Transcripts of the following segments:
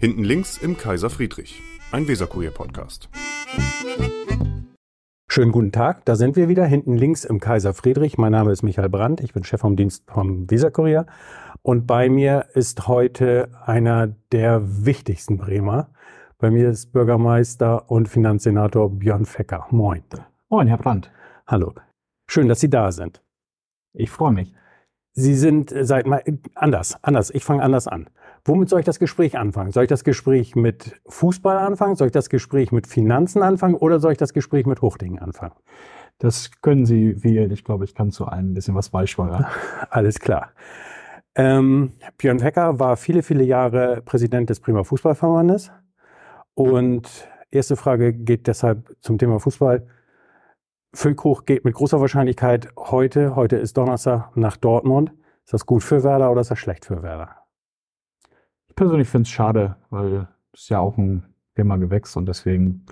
Hinten links im Kaiser Friedrich, ein Weserkurier-Podcast. Schönen guten Tag, da sind wir wieder, hinten links im Kaiser Friedrich. Mein Name ist Michael Brandt, ich bin Chef vom Dienst vom Weserkurier. Und bei mir ist heute einer der wichtigsten Bremer. Bei mir ist Bürgermeister und Finanzsenator Björn Fecker. Moin. Moin, Herr Brandt. Hallo. Schön, dass Sie da sind. Ich freue mich. Sie sind seit mal anders, anders. Ich fange anders an. Womit soll ich das Gespräch anfangen? Soll ich das Gespräch mit Fußball anfangen? Soll ich das Gespräch mit Finanzen anfangen? Oder soll ich das Gespräch mit Hochdingen anfangen? Das können Sie wählen. Ich glaube, ich kann zu einem ein bisschen was beisteuern. Alles klar. Ähm, Björn Hecker war viele, viele Jahre Präsident des Prima Fußballverbandes. Und erste Frage geht deshalb zum Thema Fußball. Füllkrug geht mit großer Wahrscheinlichkeit heute, heute ist Donnerstag, nach Dortmund. Ist das gut für Werder oder ist das schlecht für Werder? Ich persönlich finde es schade, weil es ja auch ein Thema Gewächs und deswegen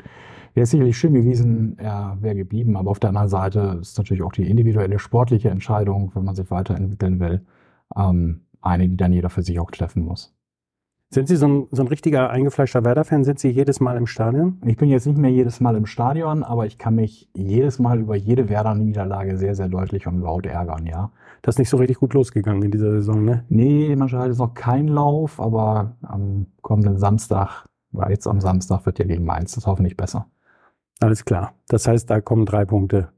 wäre es sicherlich schön gewesen, er wäre geblieben. Aber auf der anderen Seite ist natürlich auch die individuelle sportliche Entscheidung, wenn man sich weiterentwickeln will, ähm, eine, die dann jeder für sich auch treffen muss. Sind Sie so ein, so ein richtiger eingefleischter Werder-Fan? Sind Sie jedes Mal im Stadion? Ich bin jetzt nicht mehr jedes Mal im Stadion, aber ich kann mich jedes Mal über jede Werder-Niederlage sehr, sehr deutlich und laut ärgern, ja. Das ist nicht so richtig gut losgegangen in dieser Saison, ne? Nee, manchmal hat es noch kein Lauf, aber am kommenden Samstag, jetzt am Samstag wird ja gegen Mainz das hoffentlich besser. Alles klar. Das heißt, da kommen drei Punkte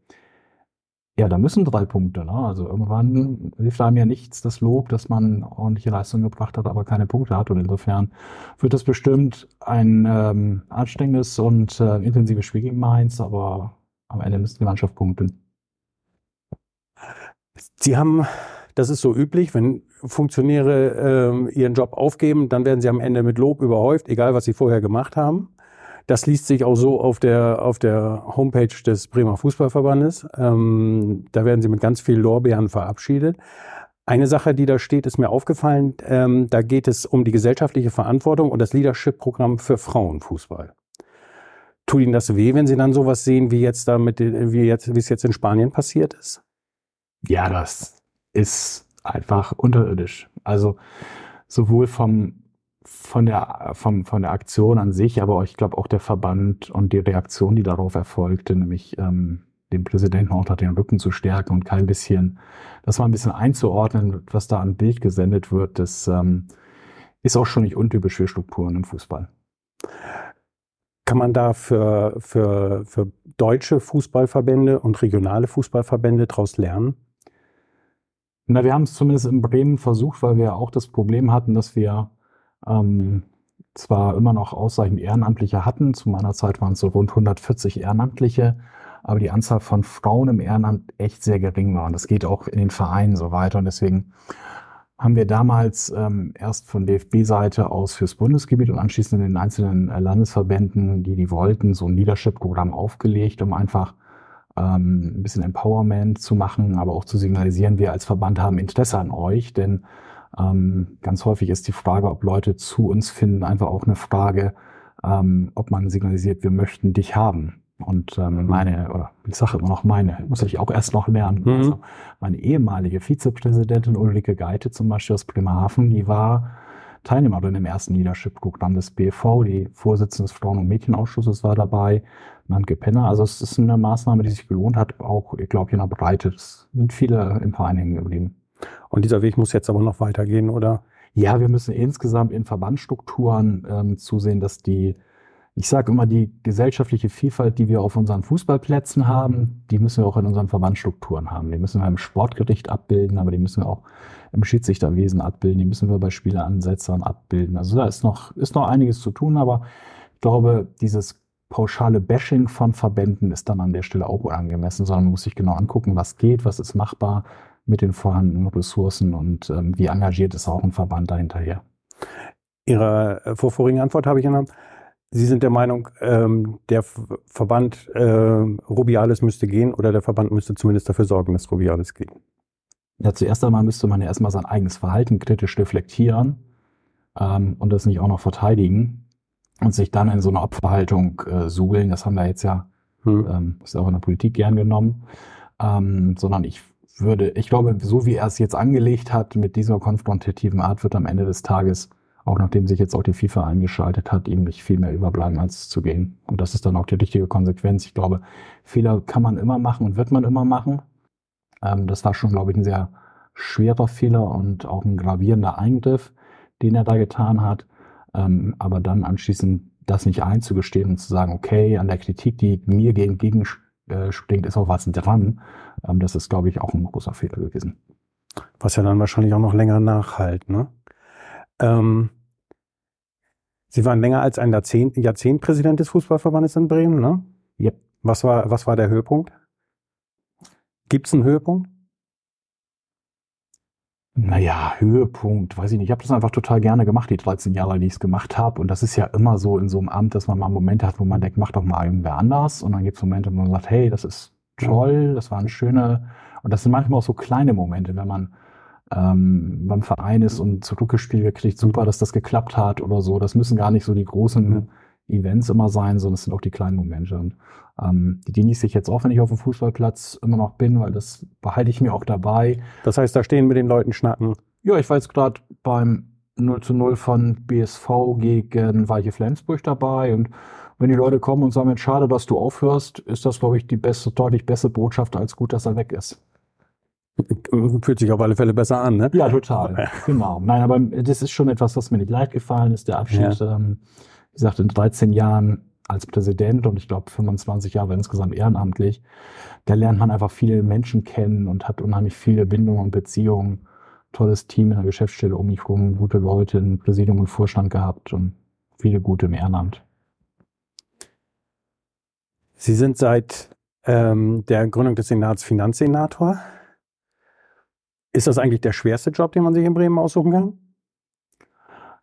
ja, da müssen drei Punkte. Ne? Also irgendwann hilft einem ja nichts das Lob, dass man ordentliche Leistung gebracht hat, aber keine Punkte hat. Und insofern wird das bestimmt ein ähm, anstrengendes und äh, intensives Spiel gegen Mainz, aber am Ende müsste die Mannschaft punkten. Sie haben, das ist so üblich, wenn Funktionäre äh, ihren Job aufgeben, dann werden sie am Ende mit Lob überhäuft, egal was sie vorher gemacht haben. Das liest sich auch so auf der, auf der Homepage des Bremer Fußballverbandes. Ähm, da werden sie mit ganz vielen Lorbeeren verabschiedet. Eine Sache, die da steht, ist mir aufgefallen. Ähm, da geht es um die gesellschaftliche Verantwortung und das Leadership-Programm für Frauenfußball. Tut Ihnen das weh, wenn Sie dann sowas sehen, wie jetzt da mit, wie jetzt, wie es jetzt in Spanien passiert ist? Ja, das ist einfach unterirdisch. Also sowohl vom von der, vom, von der Aktion an sich, aber ich glaube auch der Verband und die Reaktion, die darauf erfolgte, nämlich ähm, dem Präsidenten auch den Rücken zu stärken und kein bisschen, das mal ein bisschen einzuordnen, was da an Bild gesendet wird, das ähm, ist auch schon nicht untypisch für Strukturen im Fußball. Kann man da für, für, für deutsche Fußballverbände und regionale Fußballverbände daraus lernen? Na, wir haben es zumindest in Bremen versucht, weil wir auch das Problem hatten, dass wir ähm, zwar immer noch ausreichend Ehrenamtliche hatten, zu meiner Zeit waren es so rund 140 Ehrenamtliche, aber die Anzahl von Frauen im Ehrenamt echt sehr gering war. Und das geht auch in den Vereinen so weiter. Und deswegen haben wir damals ähm, erst von DFB-Seite aus fürs Bundesgebiet und anschließend in den einzelnen äh, Landesverbänden, die die wollten, so ein Leadership-Programm aufgelegt, um einfach ähm, ein bisschen Empowerment zu machen, aber auch zu signalisieren, wir als Verband haben Interesse an euch, denn ähm, ganz häufig ist die Frage, ob Leute zu uns finden, einfach auch eine Frage, ähm, ob man signalisiert, wir möchten dich haben. Und ähm, meine, oder ich sage immer noch meine, muss ich auch erst noch lernen. Mhm. Also meine ehemalige Vizepräsidentin Ulrike Geite zum Beispiel aus Bremerhaven, die war Teilnehmerin im ersten Leadership-Programm des BV, die Vorsitzende des Frauen- und Mädchenausschusses war dabei, Nanke Penner. Also es ist eine Maßnahme, die sich gelohnt hat, auch, ich glaube, in der Breite. Es sind viele im Verein hängen geblieben. Und dieser Weg muss jetzt aber noch weitergehen, oder? Ja, wir müssen insgesamt in Verbandsstrukturen ähm, zusehen, dass die, ich sage immer, die gesellschaftliche Vielfalt, die wir auf unseren Fußballplätzen haben, die müssen wir auch in unseren Verbandsstrukturen haben. Die müssen wir im Sportgericht abbilden, aber die müssen wir auch im Schiedsrichterwesen abbilden, die müssen wir bei Spieleransetzern abbilden. Also da ist noch, ist noch einiges zu tun, aber ich glaube, dieses pauschale Bashing von Verbänden ist dann an der Stelle auch angemessen, sondern man muss sich genau angucken, was geht, was ist machbar, mit den vorhandenen Ressourcen und ähm, wie engagiert ist auch ein Verband dahinterher. Ihre äh, vorvorigen Antwort habe ich genommen. Sie sind der Meinung, ähm, der Verband äh, Rubiales müsste gehen oder der Verband müsste zumindest dafür sorgen, dass Rubiales geht? Ja, zuerst einmal müsste man ja erstmal sein eigenes Verhalten kritisch reflektieren ähm, und das nicht auch noch verteidigen und sich dann in so eine Opferhaltung äh, suhlen. Das haben wir jetzt ja, hm. ähm, ist auch in der Politik gern genommen. Ähm, sondern ich würde, ich glaube, so wie er es jetzt angelegt hat, mit dieser konfrontativen Art, wird am Ende des Tages auch nachdem sich jetzt auch die FIFA eingeschaltet hat, ihm nicht viel mehr überbleiben, als zu gehen. Und das ist dann auch die richtige Konsequenz. Ich glaube, Fehler kann man immer machen und wird man immer machen. Ähm, das war schon, glaube ich, ein sehr schwerer Fehler und auch ein gravierender Eingriff, den er da getan hat. Ähm, aber dann anschließend das nicht einzugestehen und zu sagen, okay, an der Kritik, die mir gegen äh, springt, ist auch was dran. Ähm, das ist, glaube ich, auch ein großer Fehler gewesen. Was ja dann wahrscheinlich auch noch länger nachhalt, ne? Ähm, Sie waren länger als ein Jahrzehnt, Jahrzehnt Präsident des Fußballverbandes in Bremen, ne? Yep. Was war, was war der Höhepunkt? Gibt es einen Höhepunkt? Naja, Höhepunkt, weiß ich nicht. Ich habe das einfach total gerne gemacht, die 13 Jahre, die ich es gemacht habe. Und das ist ja immer so in so einem Amt, dass man mal Momente hat, wo man denkt, mach doch mal irgendwer anders. Und dann gibt es Momente, wo man sagt, hey, das ist toll, das waren schöne. Und das sind manchmal auch so kleine Momente, wenn man ähm, beim Verein ist und zurückgespielt kriegt, super, dass das geklappt hat oder so. Das müssen gar nicht so die großen. Events immer sein, sondern es sind auch die kleinen Momente. Und ähm, die genieße ich jetzt auch, wenn ich auf dem Fußballplatz immer noch bin, weil das behalte ich mir auch dabei. Das heißt, da stehen mit den Leuten schnacken. Ja, ich war jetzt gerade beim 0 zu 0 von BSV gegen Weiche Flensburg dabei und wenn die Leute kommen und sagen, jetzt schade, dass du aufhörst, ist das, glaube ich, die beste, deutlich bessere Botschaft als gut, dass er weg ist. Fühlt sich auf alle Fälle besser an, ne? Ja, total. genau. Nein, aber das ist schon etwas, was mir nicht leicht gefallen ist, der Abschied. Ja. Ähm, wie gesagt, in 13 Jahren als Präsident und ich glaube 25 Jahre insgesamt ehrenamtlich, da lernt man einfach viele Menschen kennen und hat unheimlich viele Bindungen und Beziehungen. Tolles Team in der Geschäftsstelle um mich herum, gute Leute im Präsidium und Vorstand gehabt und viele gute im Ehrenamt. Sie sind seit ähm, der Gründung des Senats Finanzsenator. Ist das eigentlich der schwerste Job, den man sich in Bremen aussuchen kann?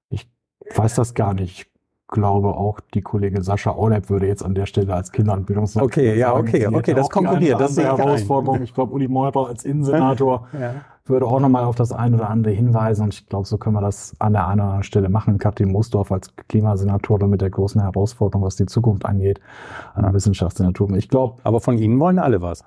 Ich weiß das gar nicht. Ich glaube auch, die Kollegin Sascha Aulep würde jetzt an der Stelle als Kinder- und Bildungsminister Okay, ja, okay, okay, das konkurriert. Das ist eine Herausforderung. Ich glaube, Uli Meurer als Innensenator ja. würde auch nochmal auf das eine oder andere hinweisen. Und ich glaube, so können wir das an der einen oder anderen Stelle machen. Katrin Moosdorf als Klimasenator mit der großen Herausforderung, was die Zukunft angeht, an der Wissenschaftssenator. Ich glaube. Aber von Ihnen wollen alle was.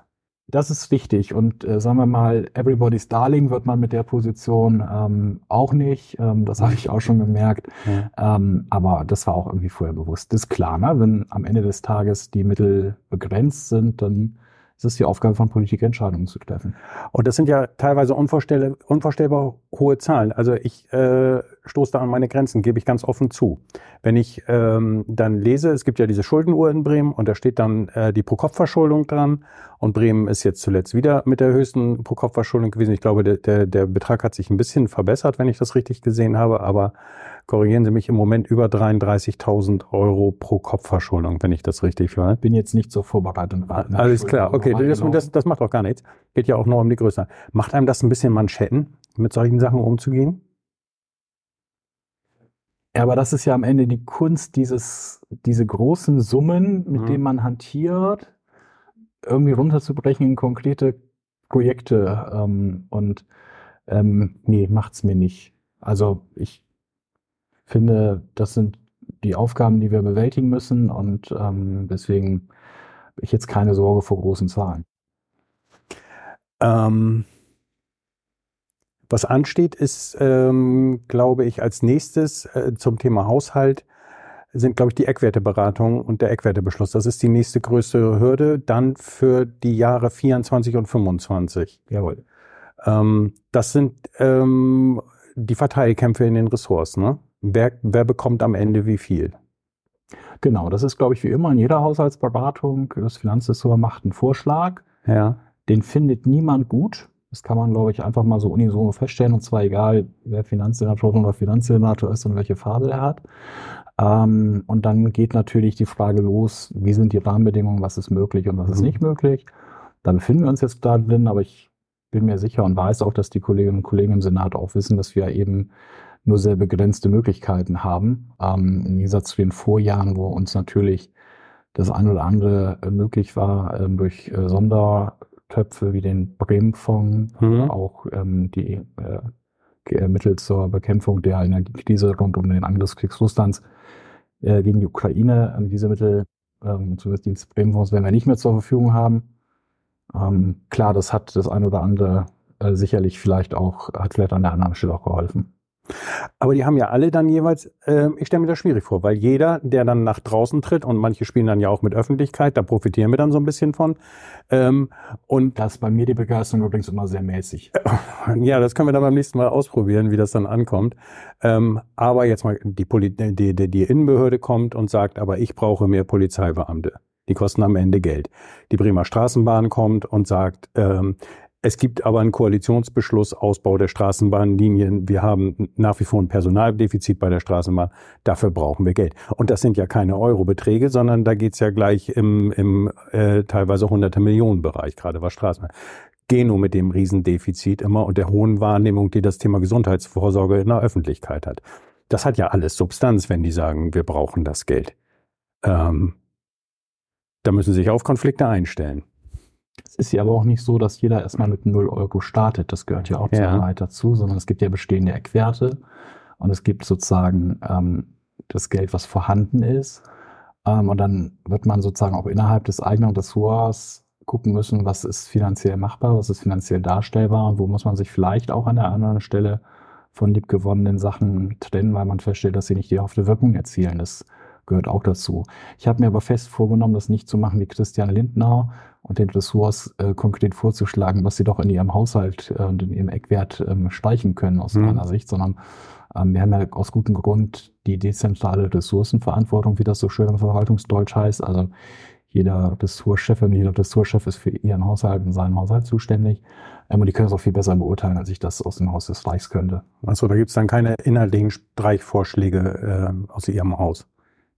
Das ist wichtig und äh, sagen wir mal, Everybody's Darling wird man mit der Position ähm, auch nicht. Ähm, das habe ich auch schon gemerkt. Ja. Ähm, aber das war auch irgendwie vorher bewusst. Das ist klar, ne? wenn am Ende des Tages die Mittel begrenzt sind, dann es ist die Aufgabe von Politik, Entscheidungen zu treffen. Und das sind ja teilweise unvorstellbar, unvorstellbar hohe Zahlen. Also ich äh, stoße da an meine Grenzen, gebe ich ganz offen zu. Wenn ich ähm, dann lese, es gibt ja diese Schuldenuhr in Bremen und da steht dann äh, die Pro-Kopf-Verschuldung dran und Bremen ist jetzt zuletzt wieder mit der höchsten Pro-Kopf-Verschuldung gewesen. Ich glaube, der, der, der Betrag hat sich ein bisschen verbessert, wenn ich das richtig gesehen habe, aber korrigieren Sie mich, im Moment über 33.000 Euro pro Kopfverschuldung, wenn ich das richtig weiß. Bin jetzt nicht so vorbereitet. Alles klar, okay, das, das, das macht auch gar nichts. Geht ja auch nur um die Größe. Macht einem das ein bisschen Manschetten, mit solchen Sachen umzugehen? Ja, aber das ist ja am Ende die Kunst, dieses, diese großen Summen, mit mhm. denen man hantiert, irgendwie runterzubrechen in konkrete Projekte. Ähm, und ähm, nee, macht's mir nicht. Also ich finde, das sind die Aufgaben, die wir bewältigen müssen und ähm, deswegen habe ich jetzt keine Sorge vor großen Zahlen. Ähm, was ansteht, ist, ähm, glaube ich, als nächstes äh, zum Thema Haushalt sind, glaube ich, die Eckwerteberatung und der Eckwertebeschluss. Das ist die nächste größere Hürde dann für die Jahre 24 und 25. Jawohl. Ähm, das sind ähm, die Verteilkämpfe in den Ressorts, ne? wer, wer bekommt am Ende wie viel? Genau, das ist, glaube ich, wie immer in jeder Haushaltsberatung. Das Finanzressort macht einen Vorschlag. Ja. Den findet niemand gut. Das kann man, glaube ich, einfach mal so unisono feststellen. Und zwar egal, wer Finanzsenator oder Finanzsenator ist und welche Farbe er hat. Ähm, und dann geht natürlich die Frage los, wie sind die Rahmenbedingungen, was ist möglich und was ist mhm. nicht möglich. Da befinden wir uns jetzt da drin, aber ich bin mir sicher und weiß auch, dass die Kolleginnen und Kollegen im Senat auch wissen, dass wir eben nur sehr begrenzte Möglichkeiten haben. Ähm, Im Gegensatz zu den Vorjahren, wo uns natürlich das ein oder andere möglich war ähm, durch äh, Sondertöpfe wie den Bremen-Fonds, mhm. auch ähm, die äh, Mittel zur Bekämpfung der Energiekrise rund um den Angriffskrieg Russlands äh, gegen die Ukraine. Ähm, diese Mittel, ähm, zumindest die Bremen-Fonds, werden wir nicht mehr zur Verfügung haben. Ähm, klar, das hat das ein oder andere äh, sicherlich vielleicht auch, hat vielleicht an der anderen Stelle auch geholfen. Aber die haben ja alle dann jeweils, äh, ich stelle mir das schwierig vor, weil jeder, der dann nach draußen tritt und manche spielen dann ja auch mit Öffentlichkeit, da profitieren wir dann so ein bisschen von. Ähm, und das ist bei mir die Begeisterung übrigens immer sehr mäßig. ja, das können wir dann beim nächsten Mal ausprobieren, wie das dann ankommt. Ähm, aber jetzt mal die, Poli die, die, die Innenbehörde kommt und sagt, aber ich brauche mehr Polizeibeamte. Die kosten am Ende Geld. Die Bremer Straßenbahn kommt und sagt, ähm, es gibt aber einen Koalitionsbeschluss, Ausbau der Straßenbahnlinien. Wir haben nach wie vor ein Personaldefizit bei der Straßenbahn. Dafür brauchen wir Geld. Und das sind ja keine Eurobeträge, sondern da geht's ja gleich im, im äh, teilweise hunderte Millionen Bereich, gerade was Straßenbahn. Geno mit dem Riesendefizit immer und der hohen Wahrnehmung, die das Thema Gesundheitsvorsorge in der Öffentlichkeit hat. Das hat ja alles Substanz, wenn die sagen, wir brauchen das Geld. Ähm, da müssen sie sich auf Konflikte einstellen. Es ist ja aber auch nicht so, dass jeder erstmal mit 0 Euro startet. Das gehört ja auch zur Wahrheit dazu, sondern es gibt ja bestehende Eckwerte und es gibt sozusagen ähm, das Geld, was vorhanden ist. Ähm, und dann wird man sozusagen auch innerhalb des eigenen Ressorts gucken müssen, was ist finanziell machbar, was ist finanziell darstellbar und wo muss man sich vielleicht auch an der anderen Stelle von liebgewonnenen Sachen trennen, weil man feststellt, dass sie nicht die erhoffte Wirkung erzielen. Das gehört auch dazu. Ich habe mir aber fest vorgenommen, das nicht zu machen wie Christian Lindner und den Ressorts äh, konkret vorzuschlagen, was sie doch in ihrem Haushalt äh, und in ihrem Eckwert ähm, streichen können aus mhm. meiner Sicht, sondern ähm, wir haben ja aus gutem Grund die dezentrale Ressourcenverantwortung, wie das so schön im Verwaltungsdeutsch heißt. Also jeder Ressortchef und jeder Ressortchef ist für ihren Haushalt und seinen Haushalt zuständig. Ähm, und die können es auch viel besser beurteilen, als ich das aus dem Haus des Reichs könnte. Achso, da gibt es dann keine inhaltlichen Streichvorschläge äh, aus Ihrem Haus.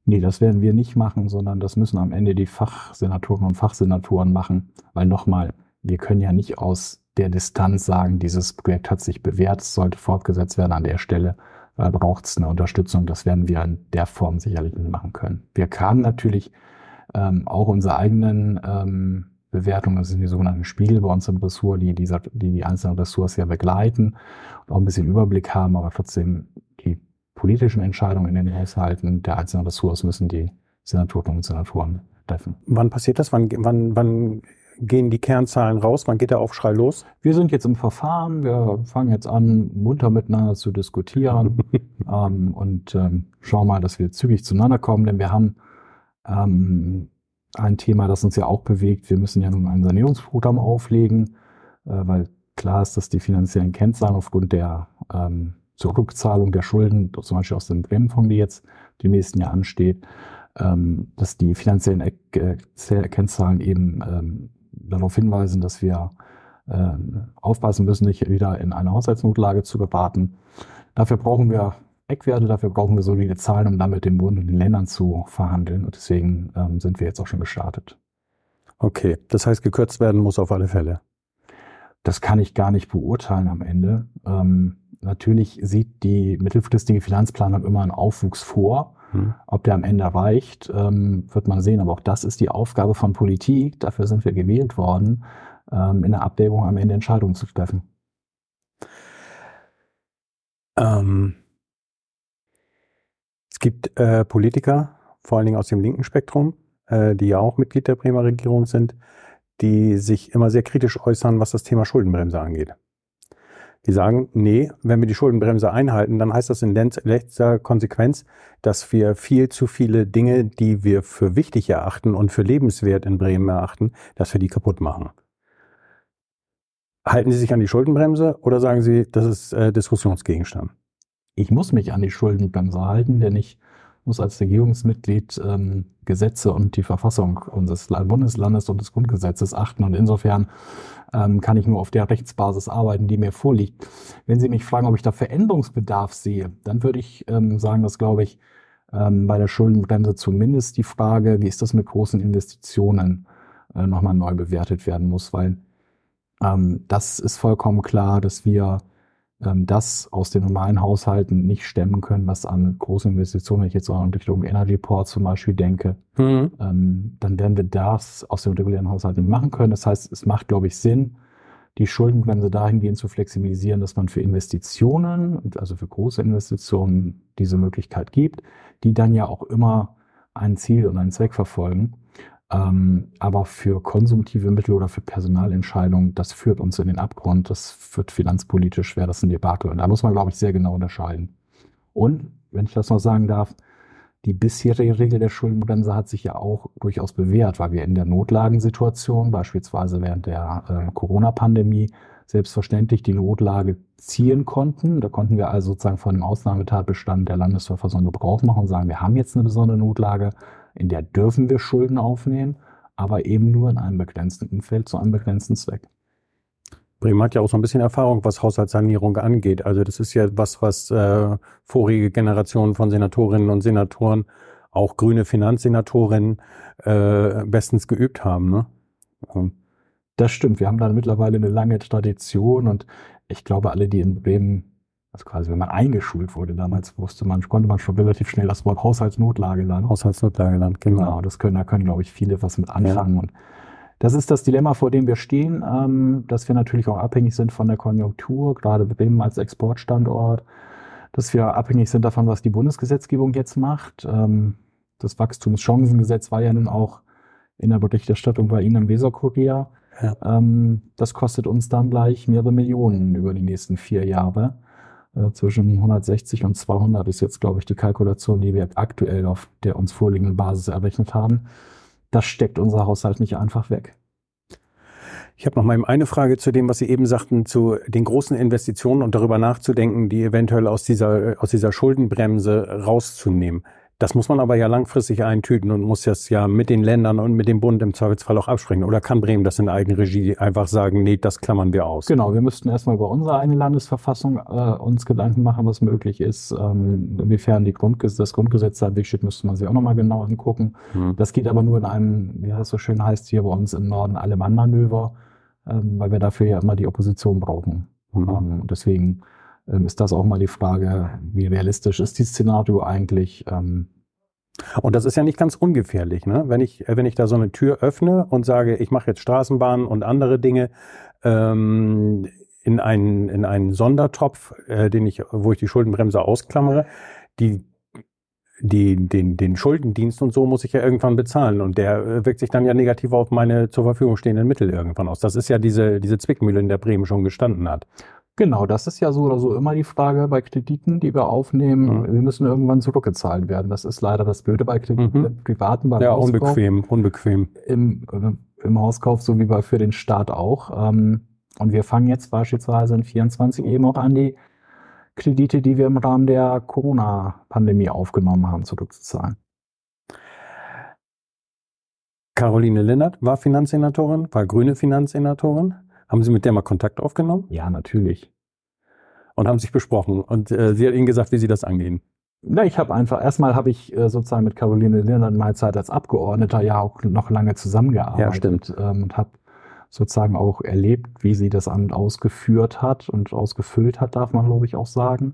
Nee, das werden wir nicht machen, sondern das müssen am Ende die Fachsenatoren und Fachsenatoren machen. Weil nochmal, wir können ja nicht aus der Distanz sagen, dieses Projekt hat sich bewährt, es sollte fortgesetzt werden an der Stelle. Da braucht es eine Unterstützung. Das werden wir in der Form sicherlich nicht machen können. Wir kamen natürlich ähm, auch unsere eigenen ähm, Bewertungen, das sind die sogenannten Spiegel bei uns im Ressort, die, die die einzelnen Ressorts ja begleiten und auch ein bisschen Überblick haben, aber trotzdem politischen Entscheidungen in den Haushalten der einzelnen Ressorts müssen die Senatorinnen und Senatoren treffen. Wann passiert das? Wann, wann, wann gehen die Kernzahlen raus? Wann geht der Aufschrei los? Wir sind jetzt im Verfahren. Wir fangen jetzt an, munter miteinander zu diskutieren ähm, und ähm, schauen mal, dass wir zügig zueinander kommen, denn wir haben ähm, ein Thema, das uns ja auch bewegt. Wir müssen ja nun ein Sanierungsprogramm auflegen, äh, weil klar ist, dass die finanziellen Kennzahlen aufgrund der ähm, zur Rückzahlung der Schulden, zum Beispiel aus dem Bremenfonds, die jetzt die nächsten Jahr ansteht, ähm, dass die finanziellen äh, Kennzahlen eben ähm, darauf hinweisen, dass wir äh, aufpassen müssen, nicht wieder in eine Haushaltsnotlage zu geraten. Dafür brauchen wir Eckwerte, dafür brauchen wir solide Zahlen, um dann mit dem Bund und den Ländern zu verhandeln. Und deswegen ähm, sind wir jetzt auch schon gestartet. Okay, das heißt, gekürzt werden muss auf alle Fälle. Das kann ich gar nicht beurteilen am Ende. Ähm, natürlich sieht die mittelfristige Finanzplanung immer einen Aufwuchs vor. Hm. Ob der am Ende reicht, ähm, wird man sehen. Aber auch das ist die Aufgabe von Politik. Dafür sind wir gewählt worden, ähm, in der Abwägung am Ende Entscheidungen zu treffen. Ähm, es gibt äh, Politiker, vor allen Dingen aus dem linken Spektrum, äh, die ja auch Mitglied der Bremer Regierung sind, die sich immer sehr kritisch äußern, was das Thema Schuldenbremse angeht. Die sagen, nee, wenn wir die Schuldenbremse einhalten, dann heißt das in letzter Konsequenz, dass wir viel zu viele Dinge, die wir für wichtig erachten und für lebenswert in Bremen erachten, dass wir die kaputt machen. Halten Sie sich an die Schuldenbremse oder sagen Sie, das ist äh, Diskussionsgegenstand? Ich muss mich an die Schuldenbremse halten, denn ich muss als Regierungsmitglied ähm, Gesetze und die Verfassung unseres Bundeslandes und des Grundgesetzes achten. Und insofern ähm, kann ich nur auf der Rechtsbasis arbeiten, die mir vorliegt. Wenn Sie mich fragen, ob ich da Veränderungsbedarf sehe, dann würde ich ähm, sagen, dass, glaube ich, ähm, bei der Schuldenbremse zumindest die Frage, wie ist das mit großen Investitionen, äh, nochmal neu bewertet werden muss, weil ähm, das ist vollkommen klar, dass wir das aus den normalen Haushalten nicht stemmen können, was an großen Investitionen, wenn ich jetzt in Richtung Energy Port zum Beispiel denke, mhm. ähm, dann werden wir das aus dem regulären Haushalt nicht machen können. Das heißt, es macht, glaube ich, Sinn, die Schuldenbremse dahingehend zu flexibilisieren, dass man für Investitionen, also für große Investitionen, diese Möglichkeit gibt, die dann ja auch immer ein Ziel und einen Zweck verfolgen. Ähm, aber für konsumtive Mittel oder für Personalentscheidungen, das führt uns in den Abgrund. Das wird finanzpolitisch, wäre das ein Debakel. Und da muss man, glaube ich, sehr genau unterscheiden. Und, wenn ich das noch sagen darf, die bisherige Regel der Schuldenbremse hat sich ja auch durchaus bewährt, weil wir in der Notlagensituation, beispielsweise während der äh, Corona-Pandemie, selbstverständlich die Notlage ziehen konnten. Da konnten wir also sozusagen von dem Ausnahmetatbestand der Landesverfassung Gebrauch machen und sagen, wir haben jetzt eine besondere Notlage, in der dürfen wir Schulden aufnehmen, aber eben nur in einem begrenzten Umfeld zu einem begrenzten Zweck. Bremen hat ja auch so ein bisschen Erfahrung, was Haushaltssanierung angeht. Also das ist ja was, was äh, vorige Generationen von Senatorinnen und Senatoren, auch grüne Finanzsenatorinnen, äh, bestens geübt haben. Ne? Ähm. Das stimmt. Wir haben da mittlerweile eine lange Tradition und ich glaube, alle, die in Bremen also quasi, wenn man eingeschult wurde damals, wusste man, konnte man schon relativ schnell das Wort Haushaltsnotlage lernen. Haushaltsnotlageland, genau. genau. Das können, da können, glaube ich, viele was mit anfangen. Ja. Und das ist das Dilemma, vor dem wir stehen, ähm, dass wir natürlich auch abhängig sind von der Konjunktur, gerade Bremen als Exportstandort, dass wir abhängig sind davon, was die Bundesgesetzgebung jetzt macht. Ähm, das Wachstumschancengesetz war ja nun auch in der Berichterstattung bei Ihnen im Weserkurier. Ja. Ähm, das kostet uns dann gleich mehrere Millionen über die nächsten vier Jahre. Äh, zwischen 160 und 200 ist jetzt, glaube ich, die Kalkulation, die wir aktuell auf der uns vorliegenden Basis errechnet haben. Das steckt unser Haushalt nicht einfach weg. Ich habe noch mal eine Frage zu dem, was Sie eben sagten, zu den großen Investitionen und darüber nachzudenken, die eventuell aus dieser, aus dieser Schuldenbremse rauszunehmen. Das muss man aber ja langfristig eintüten und muss das ja mit den Ländern und mit dem Bund im Zweifelsfall auch absprechen. Oder kann Bremen das in Eigenregie einfach sagen, nee, das klammern wir aus? Genau, wir müssten erstmal über unsere eigene Landesverfassung äh, uns Gedanken machen, was möglich ist. Ähm, inwiefern die Grundges das Grundgesetz da steht, müsste man sich auch nochmal genau angucken. Hm. Das geht aber nur in einem, wie das so schön heißt, hier bei uns im Norden Allemand-Manöver, ähm, weil wir dafür ja immer die Opposition brauchen. Hm. Ähm, deswegen ist das auch mal die Frage, wie realistisch ist dieses Szenario eigentlich? Ähm, und das ist ja nicht ganz ungefährlich, ne? Wenn ich, wenn ich da so eine Tür öffne und sage, ich mache jetzt Straßenbahnen und andere Dinge ähm, in einen, in einen Sondertopf, äh, den ich, wo ich die Schuldenbremse ausklammere, die die, den, den Schuldendienst und so muss ich ja irgendwann bezahlen und der äh, wirkt sich dann ja negativ auf meine zur Verfügung stehenden Mittel irgendwann aus. Das ist ja diese, diese Zwickmühle, in der Bremen schon gestanden hat. Genau, das ist ja so oder so immer die Frage bei Krediten, die wir aufnehmen. Mhm. Müssen irgendwann zurückgezahlt werden. Das ist leider das Blöde bei Krediten, mhm. Privaten beim Ja, Hauskauf. unbequem, unbequem. Im, äh, Im Hauskauf, so wie bei für den Staat auch. Ähm, und wir fangen jetzt beispielsweise in 24 eben auch an, die Kredite, die wir im Rahmen der Corona-Pandemie aufgenommen haben, zurückzuzahlen. Caroline Linnert war Finanzsenatorin, war grüne Finanzsenatorin. Haben Sie mit der mal Kontakt aufgenommen? Ja, natürlich. Und haben sich besprochen. Und äh, sie hat Ihnen gesagt, wie Sie das angehen. Na, ich habe einfach, erstmal habe ich äh, sozusagen mit Caroline Lindner in meiner Zeit als Abgeordneter ja auch noch lange zusammengearbeitet. Ja, stimmt. Ähm, und habe sozusagen auch erlebt, wie sie das Amt ausgeführt hat und ausgefüllt hat, darf man glaube ich auch sagen.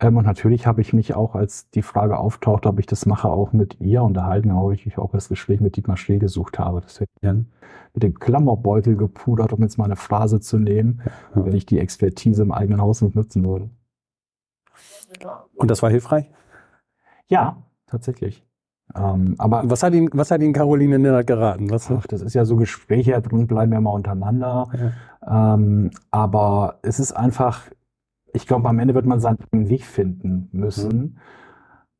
Ähm, und natürlich habe ich mich auch, als die Frage auftaucht, ob ich das mache, auch mit ihr unterhalten, habe ich auch das Gespräch mit Dietmar Schlee gesucht habe. Das hätte ich dann mit dem Klammerbeutel gepudert, um jetzt mal eine Phrase zu nehmen, ja. wenn ich die Expertise im eigenen Haus nicht nutzen würde. Und das war hilfreich? Ja, tatsächlich. Ähm, aber was hat Ihnen, was hat Ihnen Caroline Ninnert geraten? Was? Ach, das ist ja so Gespräche drin bleiben ja mal untereinander. Ja. Ähm, aber es ist einfach, ich glaube, am Ende wird man seinen Weg finden müssen. Mhm.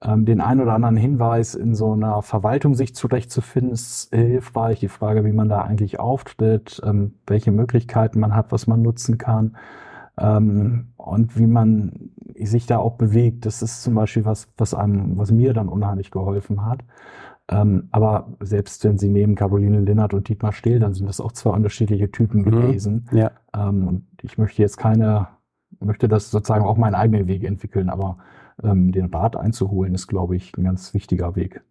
Ähm, den einen oder anderen Hinweis in so einer Verwaltung sich zurechtzufinden, ist hilfreich. Die Frage, wie man da eigentlich auftritt, ähm, welche Möglichkeiten man hat, was man nutzen kann ähm, und wie man sich da auch bewegt. Das ist zum Beispiel was, was einem, was mir dann unheimlich geholfen hat. Ähm, aber selbst wenn Sie nehmen Caroline Linnert und Dietmar Stehl, dann sind das auch zwei unterschiedliche Typen mhm. gewesen. Ja. Ähm, und ich möchte jetzt keine möchte das sozusagen auch meinen eigenen Weg entwickeln, aber ähm, den Rat einzuholen ist, glaube ich, ein ganz wichtiger Weg.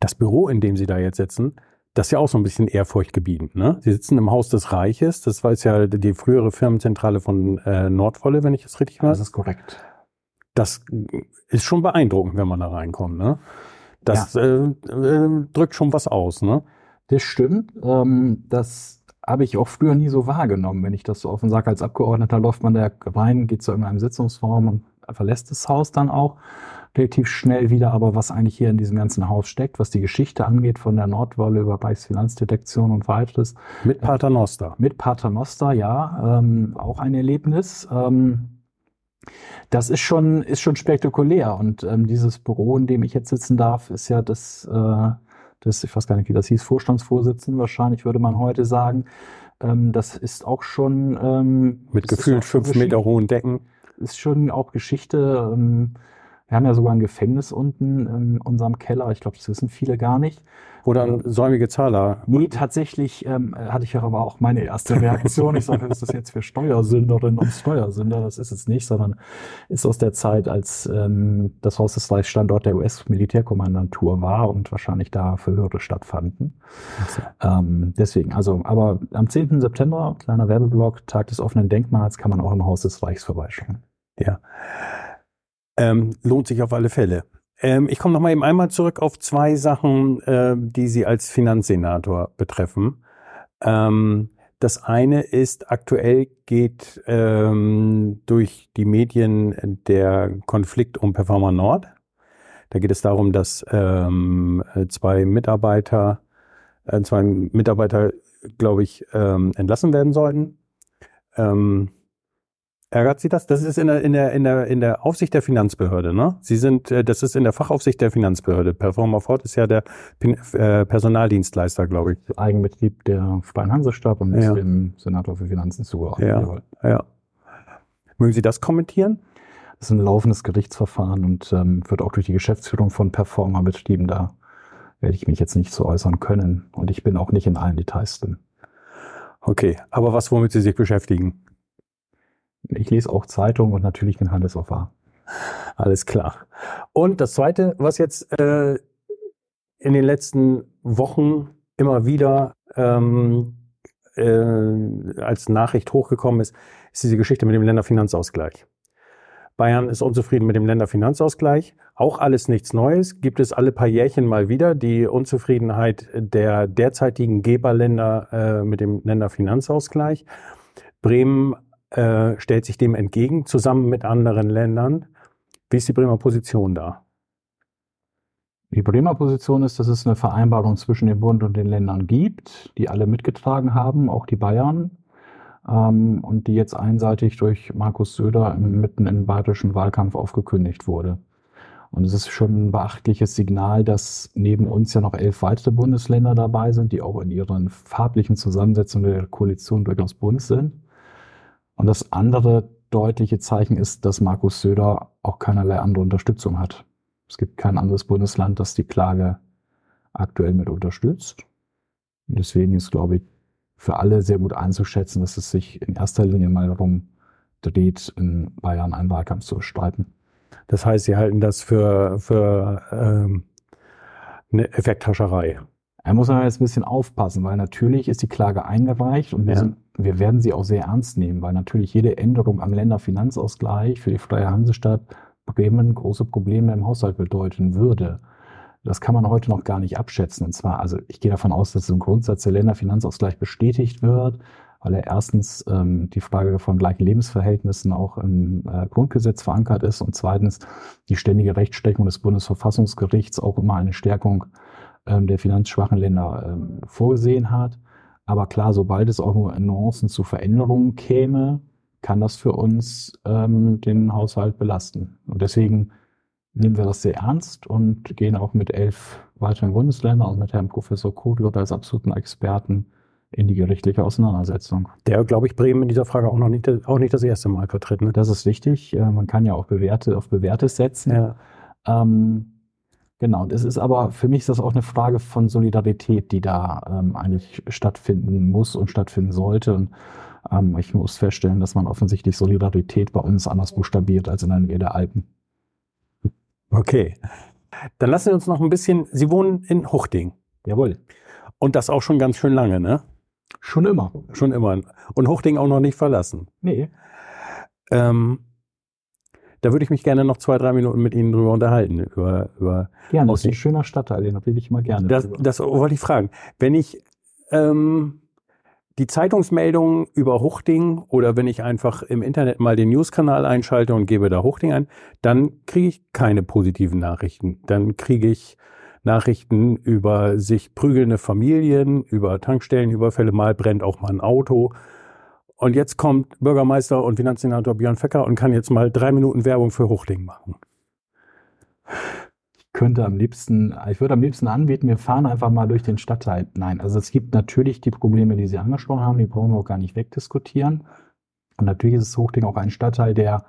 Das Büro, in dem Sie da jetzt sitzen, das ist ja auch so ein bisschen ehrfurchtgebietend. Ne? Sie sitzen im Haus des Reiches, das war jetzt ja die frühere Firmenzentrale von äh, Nordvolle, wenn ich das richtig weiß. Das ist korrekt. Das ist schon beeindruckend, wenn man da reinkommt. Ne? Das ja. äh, äh, drückt schon was aus. Ne? Das stimmt. Ähm, das habe ich auch früher nie so wahrgenommen, wenn ich das so offen sage. Als Abgeordneter läuft man da rein, geht zu irgendeinem Sitzungsraum und verlässt das Haus dann auch. relativ schnell wieder, aber was eigentlich hier in diesem ganzen Haus steckt, was die Geschichte angeht, von der Nordwolle über Reichsfinanzdetektion und weiteres. Mit Paternoster. Mit Paternoster, ja, ähm, auch ein Erlebnis. Ähm, das ist schon, ist schon spektakulär. Und ähm, dieses Büro, in dem ich jetzt sitzen darf, ist ja das, äh, das, ich weiß gar nicht, wie das hieß, Vorstandsvorsitzenden wahrscheinlich, würde man heute sagen. Ähm, das ist auch schon ähm, mit gefühlt fünf Meter hohen Decken. Ist schon auch Geschichte. Ähm, wir haben ja sogar ein Gefängnis unten in unserem Keller. Ich glaube, das wissen viele gar nicht. Oder ein säumige Zahler. Nee, tatsächlich ähm, hatte ich ja aber auch meine erste Reaktion. Ich sage, ist das jetzt für Steuersünderinnen und Steuersünder? Das ist es nicht, sondern ist aus der Zeit, als ähm, das Haus des Reichs Standort der US-Militärkommandantur war und wahrscheinlich da Verhöre stattfanden. So. Ähm, deswegen, also, aber am 10. September, kleiner Werbeblock, Tag des offenen Denkmals, kann man auch im Haus des Reichs vorbeischauen. Ja. Ähm, lohnt sich auf alle Fälle. Ähm, ich komme noch mal eben einmal zurück auf zwei Sachen, äh, die Sie als Finanzsenator betreffen. Ähm, das eine ist, aktuell geht ähm, durch die Medien der Konflikt um Performer Nord. Da geht es darum, dass ähm, zwei Mitarbeiter, äh, zwei Mitarbeiter, glaube ich, ähm, entlassen werden sollten. Ähm, Ärgert Sie das? Das ist in der, in der, in der, in der Aufsicht der Finanzbehörde, ne? Sie sind, äh, das ist in der Fachaufsicht der Finanzbehörde. Performer Ford ist ja der äh, Personaldienstleister, glaube ich. Eigenbetrieb der Freien Hansestab und ist ja. dem Senator für Finanzen zugeordnet. Ja, ja. Mögen Sie das kommentieren? Das ist ein laufendes Gerichtsverfahren und ähm, wird auch durch die Geschäftsführung von Performer betrieben. Da werde ich mich jetzt nicht so äußern können. Und ich bin auch nicht in allen Details drin. Okay, aber was, womit Sie sich beschäftigen? Ich lese auch Zeitungen und natürlich den Handelshof wahr. Alles klar. Und das Zweite, was jetzt äh, in den letzten Wochen immer wieder ähm, äh, als Nachricht hochgekommen ist, ist diese Geschichte mit dem Länderfinanzausgleich. Bayern ist unzufrieden mit dem Länderfinanzausgleich. Auch alles nichts Neues. Gibt es alle paar Jährchen mal wieder die Unzufriedenheit der derzeitigen Geberländer äh, mit dem Länderfinanzausgleich. Bremen äh, stellt sich dem entgegen, zusammen mit anderen Ländern. Wie ist die Bremer Position da? Die Bremer Position ist, dass es eine Vereinbarung zwischen dem Bund und den Ländern gibt, die alle mitgetragen haben, auch die Bayern, ähm, und die jetzt einseitig durch Markus Söder mitten im bayerischen Wahlkampf aufgekündigt wurde. Und es ist schon ein beachtliches Signal, dass neben uns ja noch elf weitere Bundesländer dabei sind, die auch in ihren farblichen Zusammensetzungen der Koalition durchaus bunt sind. Und das andere deutliche Zeichen ist, dass Markus Söder auch keinerlei andere Unterstützung hat. Es gibt kein anderes Bundesland, das die Klage aktuell mit unterstützt. Und deswegen ist, glaube ich, für alle sehr gut einzuschätzen, dass es sich in erster Linie mal darum dreht, in Bayern einen Wahlkampf zu bestreiten. Das heißt, Sie halten das für, für ähm, eine Effekthascherei. Da muss man jetzt ein bisschen aufpassen, weil natürlich ist die Klage eingereicht und wir, ja. sind, wir werden sie auch sehr ernst nehmen, weil natürlich jede Änderung am Länderfinanzausgleich für die Freie Hansestadt Bremen große Probleme im Haushalt bedeuten würde. Das kann man heute noch gar nicht abschätzen. Und zwar, also ich gehe davon aus, dass im Grundsatz der Länderfinanzausgleich bestätigt wird, weil er erstens ähm, die Frage von gleichen Lebensverhältnissen auch im äh, Grundgesetz verankert ist und zweitens die ständige Rechtsprechung des Bundesverfassungsgerichts auch immer eine Stärkung ähm, der finanzschwachen Länder ähm, vorgesehen hat. Aber klar, sobald es auch nur Nuancen zu Veränderungen käme, kann das für uns ähm, den Haushalt belasten. Und deswegen nehmen wir das sehr ernst und gehen auch mit elf weiteren Bundesländern und mit Herrn Professor Kodlot als absoluten Experten in die gerichtliche Auseinandersetzung. Der, glaube ich, Bremen in dieser Frage auch noch nicht, auch nicht das erste Mal vertritt. Ne? Das ist wichtig. Äh, man kann ja auch bewährte, auf Bewährtes setzen. Ja. Ähm, Genau, das ist aber, für mich ist das auch eine Frage von Solidarität, die da ähm, eigentlich stattfinden muss und stattfinden sollte. Und ähm, ich muss feststellen, dass man offensichtlich Solidarität bei uns anders buchstabiert als in der Nähe der Alpen. Okay. Dann lassen Sie uns noch ein bisschen, Sie wohnen in Huchting. Jawohl. Und das auch schon ganz schön lange, ne? Schon immer. Schon immer. Und Huchting auch noch nicht verlassen. Nee. Ähm, da würde ich mich gerne noch zwei, drei Minuten mit Ihnen drüber unterhalten. Über, über gerne, das ist ein schöner Stadtteil, den rede ich mal gerne. Das, das wollte ich fragen. Wenn ich, ähm, die Zeitungsmeldungen über Huchting oder wenn ich einfach im Internet mal den Newskanal einschalte und gebe da Huchting ein, dann kriege ich keine positiven Nachrichten. Dann kriege ich Nachrichten über sich prügelnde Familien, über Tankstellenüberfälle, mal brennt auch mal ein Auto. Und jetzt kommt Bürgermeister und Finanzsenator Björn Fecker und kann jetzt mal drei Minuten Werbung für Huchting machen könnte am liebsten, ich würde am liebsten anbieten, wir fahren einfach mal durch den Stadtteil. Nein, also es gibt natürlich die Probleme, die Sie angesprochen haben, die brauchen wir auch gar nicht wegdiskutieren. Und natürlich ist Hochding auch ein Stadtteil, der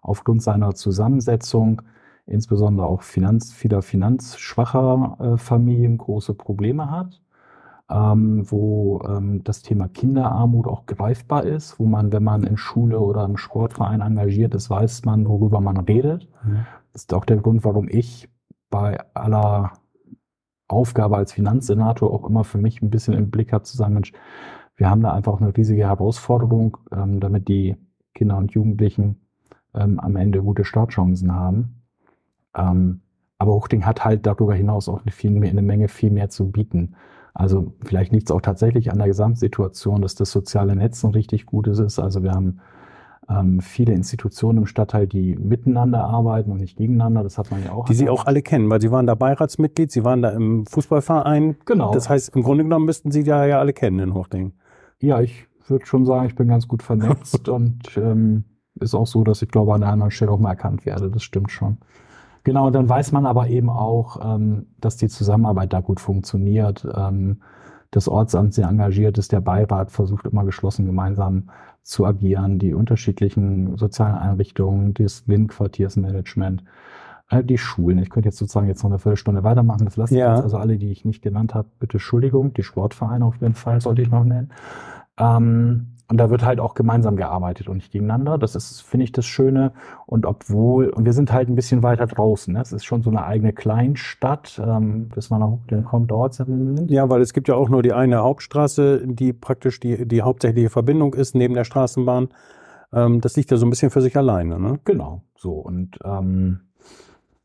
aufgrund seiner Zusammensetzung, insbesondere auch Finanz, vieler finanzschwacher äh, Familien, große Probleme hat. Ähm, wo ähm, das Thema Kinderarmut auch greifbar ist, wo man, wenn man in Schule oder im Sportverein engagiert ist, weiß man, worüber man redet. Mhm. Das ist auch der Grund, warum ich bei aller Aufgabe als Finanzsenator auch immer für mich ein bisschen im Blick habe, zu sagen, Mensch, wir haben da einfach eine riesige Herausforderung, ähm, damit die Kinder und Jugendlichen ähm, am Ende gute Startchancen haben. Ähm, aber Huchting hat halt darüber hinaus auch eine, viel mehr, eine Menge viel mehr zu bieten. Also vielleicht liegt es auch tatsächlich an der Gesamtsituation, dass das soziale Netz ein richtig gutes ist. Also wir haben ähm, viele Institutionen im Stadtteil, die miteinander arbeiten und nicht gegeneinander. Das hat man ja auch. Die Sie auch alle kennen, weil Sie waren da Beiratsmitglied, Sie waren da im Fußballverein. Genau. Das heißt, im Grunde genommen müssten Sie da ja alle kennen in Hochding. Ja, ich würde schon sagen, ich bin ganz gut vernetzt und ähm, ist auch so, dass ich glaube, an der anderen Stelle auch mal erkannt werde. Das stimmt schon. Genau, und dann weiß man aber eben auch, ähm, dass die Zusammenarbeit da gut funktioniert. Ähm, das Ortsamt sehr engagiert ist, der Beirat versucht immer geschlossen gemeinsam zu agieren, die unterschiedlichen sozialen Einrichtungen, das WIN-Quartiersmanagement, äh, die Schulen. Ich könnte jetzt sozusagen jetzt noch eine Viertelstunde weitermachen. Das lasse ich ja. jetzt. Also alle, die ich nicht genannt habe, bitte Entschuldigung. Die Sportvereine auf jeden Fall sollte ich noch nennen. Ähm, und da wird halt auch gemeinsam gearbeitet und nicht gegeneinander. Das ist, finde ich, das Schöne. Und obwohl, und wir sind halt ein bisschen weiter draußen. Ne? Es ist schon so eine eigene Kleinstadt, ähm, bis man auch dann kommt dort. Ja, weil es gibt ja auch nur die eine Hauptstraße, die praktisch die, die hauptsächliche Verbindung ist neben der Straßenbahn. Ähm, das liegt ja so ein bisschen für sich alleine. Ne? Genau, so. Und ähm,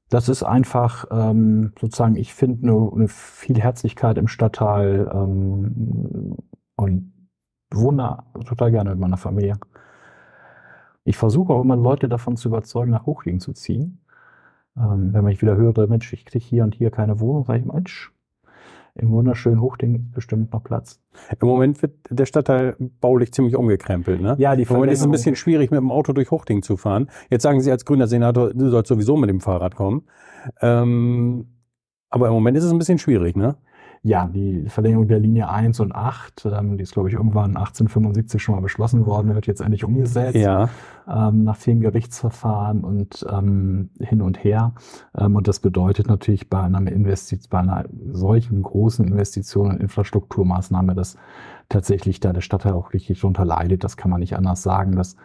das ist einfach ähm, sozusagen, ich finde, eine, eine viel Herzlichkeit im Stadtteil ähm, und wohne total gerne mit meiner Familie. Ich versuche auch immer Leute davon zu überzeugen, nach Hochlingen zu ziehen. Ähm, wenn ich wieder höre, Mensch, ich kriege hier und hier keine Wohnung, sage ich, Mensch, im wunderschönen Hochding bestimmt noch Platz. Im Moment wird der Stadtteil baulich ziemlich umgekrempelt. Ne? Ja, die Im Moment ist es ein bisschen schwierig, mit dem Auto durch Hochding zu fahren. Jetzt sagen Sie als grüner Senator, du sollst sowieso mit dem Fahrrad kommen. Ähm, aber im Moment ist es ein bisschen schwierig, ne? Ja, die Verlängerung der Linie 1 und 8, ähm, die ist, glaube ich, irgendwann 1875 schon mal beschlossen worden, wird jetzt endlich umgesetzt. Ja. Ähm, nach vielen Gerichtsverfahren und ähm, hin und her. Ähm, und das bedeutet natürlich bei einer, Investi bei einer solchen großen Investition und Infrastrukturmaßnahme, dass tatsächlich da der Stadtteil auch richtig drunter leidet. Das kann man nicht anders sagen. Dass,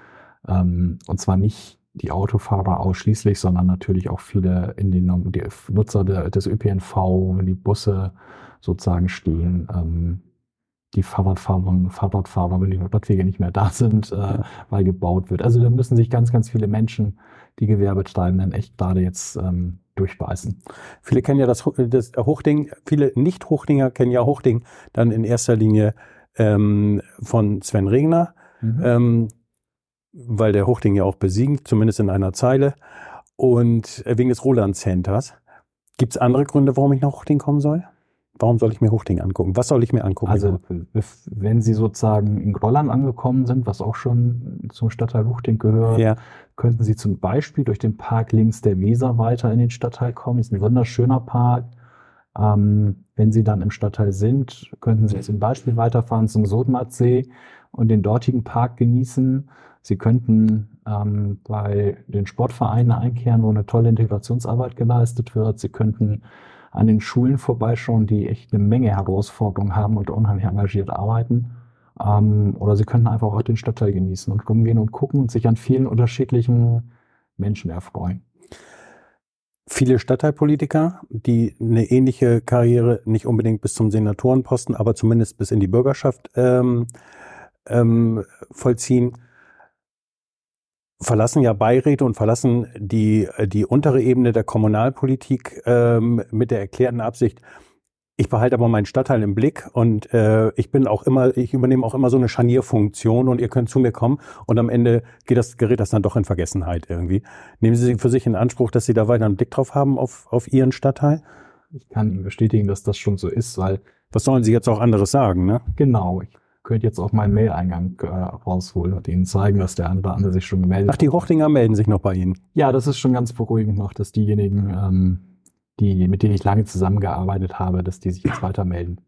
ähm, und zwar nicht die Autofahrer ausschließlich, sondern natürlich auch viele in den die Nutzer des ÖPNV, die Busse, sozusagen stehen. Ähm, die Fahrradfahrer, Fahrradfahrer, wenn die Radwege nicht mehr da sind, äh, weil gebaut wird. Also da müssen sich ganz, ganz viele Menschen, die Gewerbetreibenden, echt gerade jetzt ähm, durchbeißen. Viele kennen ja das, das Hochding, viele Nicht-Hochdinger kennen ja Hochding dann in erster Linie ähm, von Sven Regner, mhm. ähm, weil der Hochding ja auch besiegt, zumindest in einer Zeile. Und wegen des Roland Centers. Gibt es andere Gründe, warum ich nach Hochding kommen soll? Warum soll ich mir Hochding angucken? Was soll ich mir angucken? Also, wenn Sie sozusagen in Grolland angekommen sind, was auch schon zum Stadtteil Hochding gehört, ja. könnten Sie zum Beispiel durch den Park links der Weser weiter in den Stadtteil kommen. Ist ein wunderschöner Park. Ähm, wenn Sie dann im Stadtteil sind, könnten Sie zum Beispiel weiterfahren zum Sodmatsee und den dortigen Park genießen. Sie könnten ähm, bei den Sportvereinen einkehren, wo eine tolle Integrationsarbeit geleistet wird. Sie könnten an den Schulen vorbeischauen, die echt eine Menge Herausforderungen haben und unheimlich engagiert arbeiten. Ähm, oder sie können einfach auch den Stadtteil genießen und rumgehen und gucken und sich an vielen unterschiedlichen Menschen erfreuen. Viele Stadtteilpolitiker, die eine ähnliche Karriere nicht unbedingt bis zum Senatorenposten, aber zumindest bis in die Bürgerschaft ähm, ähm, vollziehen, verlassen ja Beiräte und verlassen die, die untere Ebene der Kommunalpolitik ähm, mit der erklärten Absicht, ich behalte aber meinen Stadtteil im Blick und äh, ich bin auch immer, ich übernehme auch immer so eine Scharnierfunktion und ihr könnt zu mir kommen und am Ende geht das, gerät das dann doch in Vergessenheit irgendwie. Nehmen Sie für sich in Anspruch, dass Sie da weiter einen Blick drauf haben auf, auf Ihren Stadtteil? Ich kann Ihnen bestätigen, dass das schon so ist, weil. Was sollen Sie jetzt auch anderes sagen, ne? Genau. Ich könnte jetzt auch meinen Mail-Eingang äh, rausholen und Ihnen zeigen, dass der andere andere sich schon gemeldet hat. Ach, die Hochdinger melden sich noch bei Ihnen? Ja, das ist schon ganz beruhigend noch, dass diejenigen, ähm, die, mit denen ich lange zusammengearbeitet habe, dass die sich jetzt weiter melden.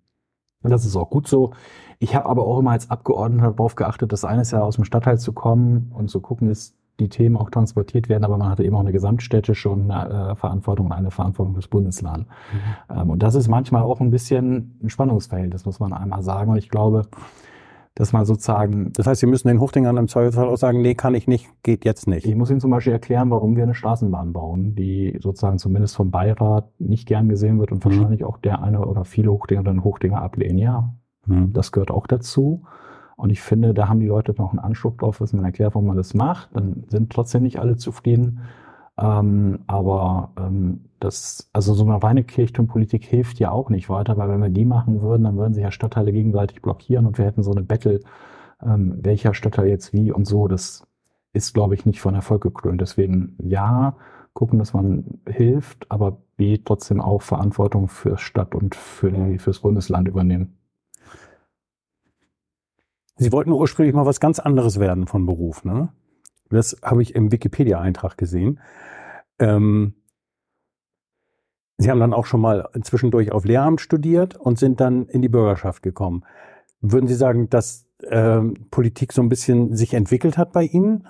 Und das ist auch gut so. Ich habe aber auch immer als Abgeordneter darauf geachtet, das eines Jahr aus dem Stadtteil zu kommen und zu gucken, dass die Themen auch transportiert werden, aber man hatte eben auch eine gesamtstädtische und eine äh, Verantwortung und eine Verantwortung des Bundeslandes. Mhm. Ähm, und das ist manchmal auch ein bisschen ein Spannungsverhältnis, muss man einmal sagen. Und ich glaube, dass man sozusagen. Das heißt, Sie müssen den Hochdingern im Zweifelsfall auch sagen, nee, kann ich nicht, geht jetzt nicht. Ich muss Ihnen zum Beispiel erklären, warum wir eine Straßenbahn bauen, die sozusagen zumindest vom Beirat nicht gern gesehen wird und mhm. wahrscheinlich auch der eine oder viele Hochdinger dann Hochdinger ablehnen. Ja, mhm. das gehört auch dazu. Und ich finde, da haben die Leute noch einen Anspruch drauf, dass man erklärt, warum man das macht. Dann sind trotzdem nicht alle zufrieden. Ähm, aber ähm, das, also so eine reine Kirchturmpolitik hilft ja auch nicht weiter, weil wenn wir die machen würden, dann würden sich ja Stadtteile gegenseitig blockieren und wir hätten so eine Battle, ähm, welcher Stadtteil jetzt wie und so. Das ist, glaube ich, nicht von Erfolg gekrönt. Deswegen ja, gucken, dass man hilft, aber B, trotzdem auch Verantwortung für Stadt und für fürs Bundesland übernehmen. Sie wollten ursprünglich mal was ganz anderes werden von Beruf, ne? Das habe ich im Wikipedia-Eintrag gesehen. Ähm, Sie haben dann auch schon mal zwischendurch auf Lehramt studiert und sind dann in die Bürgerschaft gekommen. Würden Sie sagen, dass ähm, Politik so ein bisschen sich entwickelt hat bei Ihnen?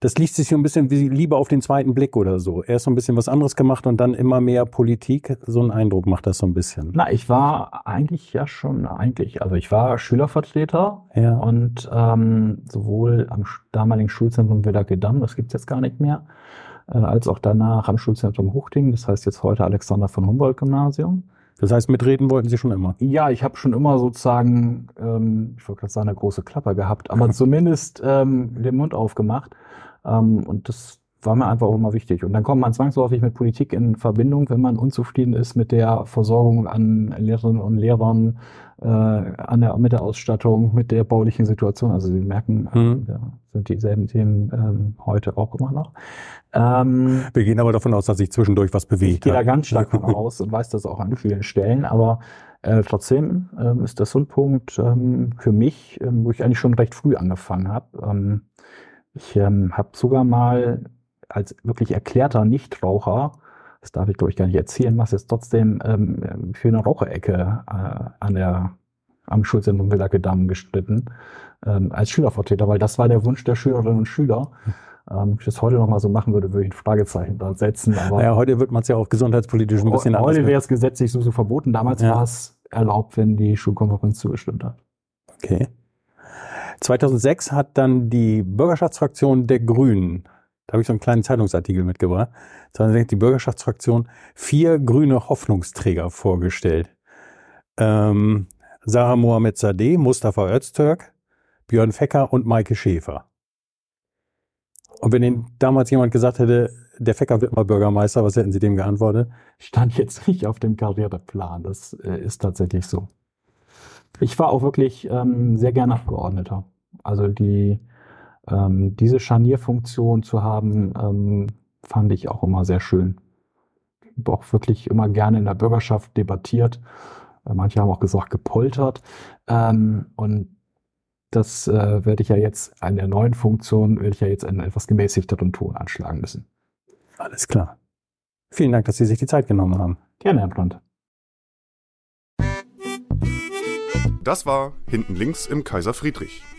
Das liest sich so ein bisschen wie lieber auf den zweiten Blick oder so. Erst so ein bisschen was anderes gemacht und dann immer mehr Politik. So ein Eindruck macht das so ein bisschen. Na, ich war eigentlich ja schon eigentlich, also ich war Schülervertreter ja. und ähm, sowohl am damaligen Schulzentrum Villa-Gedamm, das gibt's jetzt gar nicht mehr, äh, als auch danach am Schulzentrum Huchting, das heißt jetzt heute Alexander von Humboldt Gymnasium. Das heißt, mitreden wollten Sie schon immer? Ja, ich habe schon immer sozusagen, ähm, ich wollte gerade sagen, eine große Klappe gehabt, aber zumindest ähm, den Mund aufgemacht. Ähm, und das war mir einfach auch immer wichtig. Und dann kommt man zwangsläufig mit Politik in Verbindung, wenn man unzufrieden ist mit der Versorgung an Lehrerinnen und Lehrern, äh, an der, mit der Ausstattung, mit der baulichen Situation. Also Sie merken, mhm. ja, sind dieselben Themen ähm, heute auch immer noch. Ähm, Wir gehen aber davon aus, dass sich zwischendurch was bewegt. Ich gehe da ganz stark von aus und weiß das auch an vielen Stellen. Aber äh, trotzdem ähm, ist das so ein Punkt ähm, für mich, ähm, wo ich eigentlich schon recht früh angefangen habe. Ähm, ich ähm, habe sogar mal als wirklich erklärter Nichtraucher, das darf ich glaube ich gar nicht erzählen, was jetzt trotzdem ähm, für eine Raucherecke äh, an der am Schulzentrum Willerke Damm gestritten, ähm, als Schülervertreter, weil das war der Wunsch der Schülerinnen und Schüler. Ähm, wenn ich das heute nochmal so machen würde, würde ich ein Fragezeichen da setzen. Aber naja, heute wird man es ja auch gesundheitspolitisch ein bisschen anders. Heute wäre es gesetzlich so, so verboten. Damals ja. war es erlaubt, wenn die Schulkonferenz zugestimmt hat. Okay. 2006 hat dann die Bürgerschaftsfraktion der Grünen, da habe ich so einen kleinen Zeitungsartikel mitgebracht, 2006 die Bürgerschaftsfraktion vier grüne Hoffnungsträger vorgestellt. Ähm, Sarah Mohamed Sadeh, Mustafa Öztürk, Björn Fecker und Maike Schäfer. Und wenn Ihnen damals jemand gesagt hätte, der Fecker wird mal Bürgermeister, was hätten Sie dem geantwortet? Stand jetzt nicht auf dem Karriereplan. Das äh, ist tatsächlich so. Ich war auch wirklich ähm, sehr gerne Abgeordneter. Also die, ähm, diese Scharnierfunktion zu haben, ähm, fand ich auch immer sehr schön. Ich habe auch wirklich immer gerne in der Bürgerschaft debattiert. Äh, manche haben auch gesagt, gepoltert. Ähm, und das äh, werde ich ja jetzt an der neuen Funktion, werde ich ja jetzt einen etwas gemäßigteren Ton anschlagen müssen. Alles klar. Vielen Dank, dass Sie sich die Zeit genommen haben. Gerne, Herr Brandt. Das war Hinten links im Kaiser Friedrich,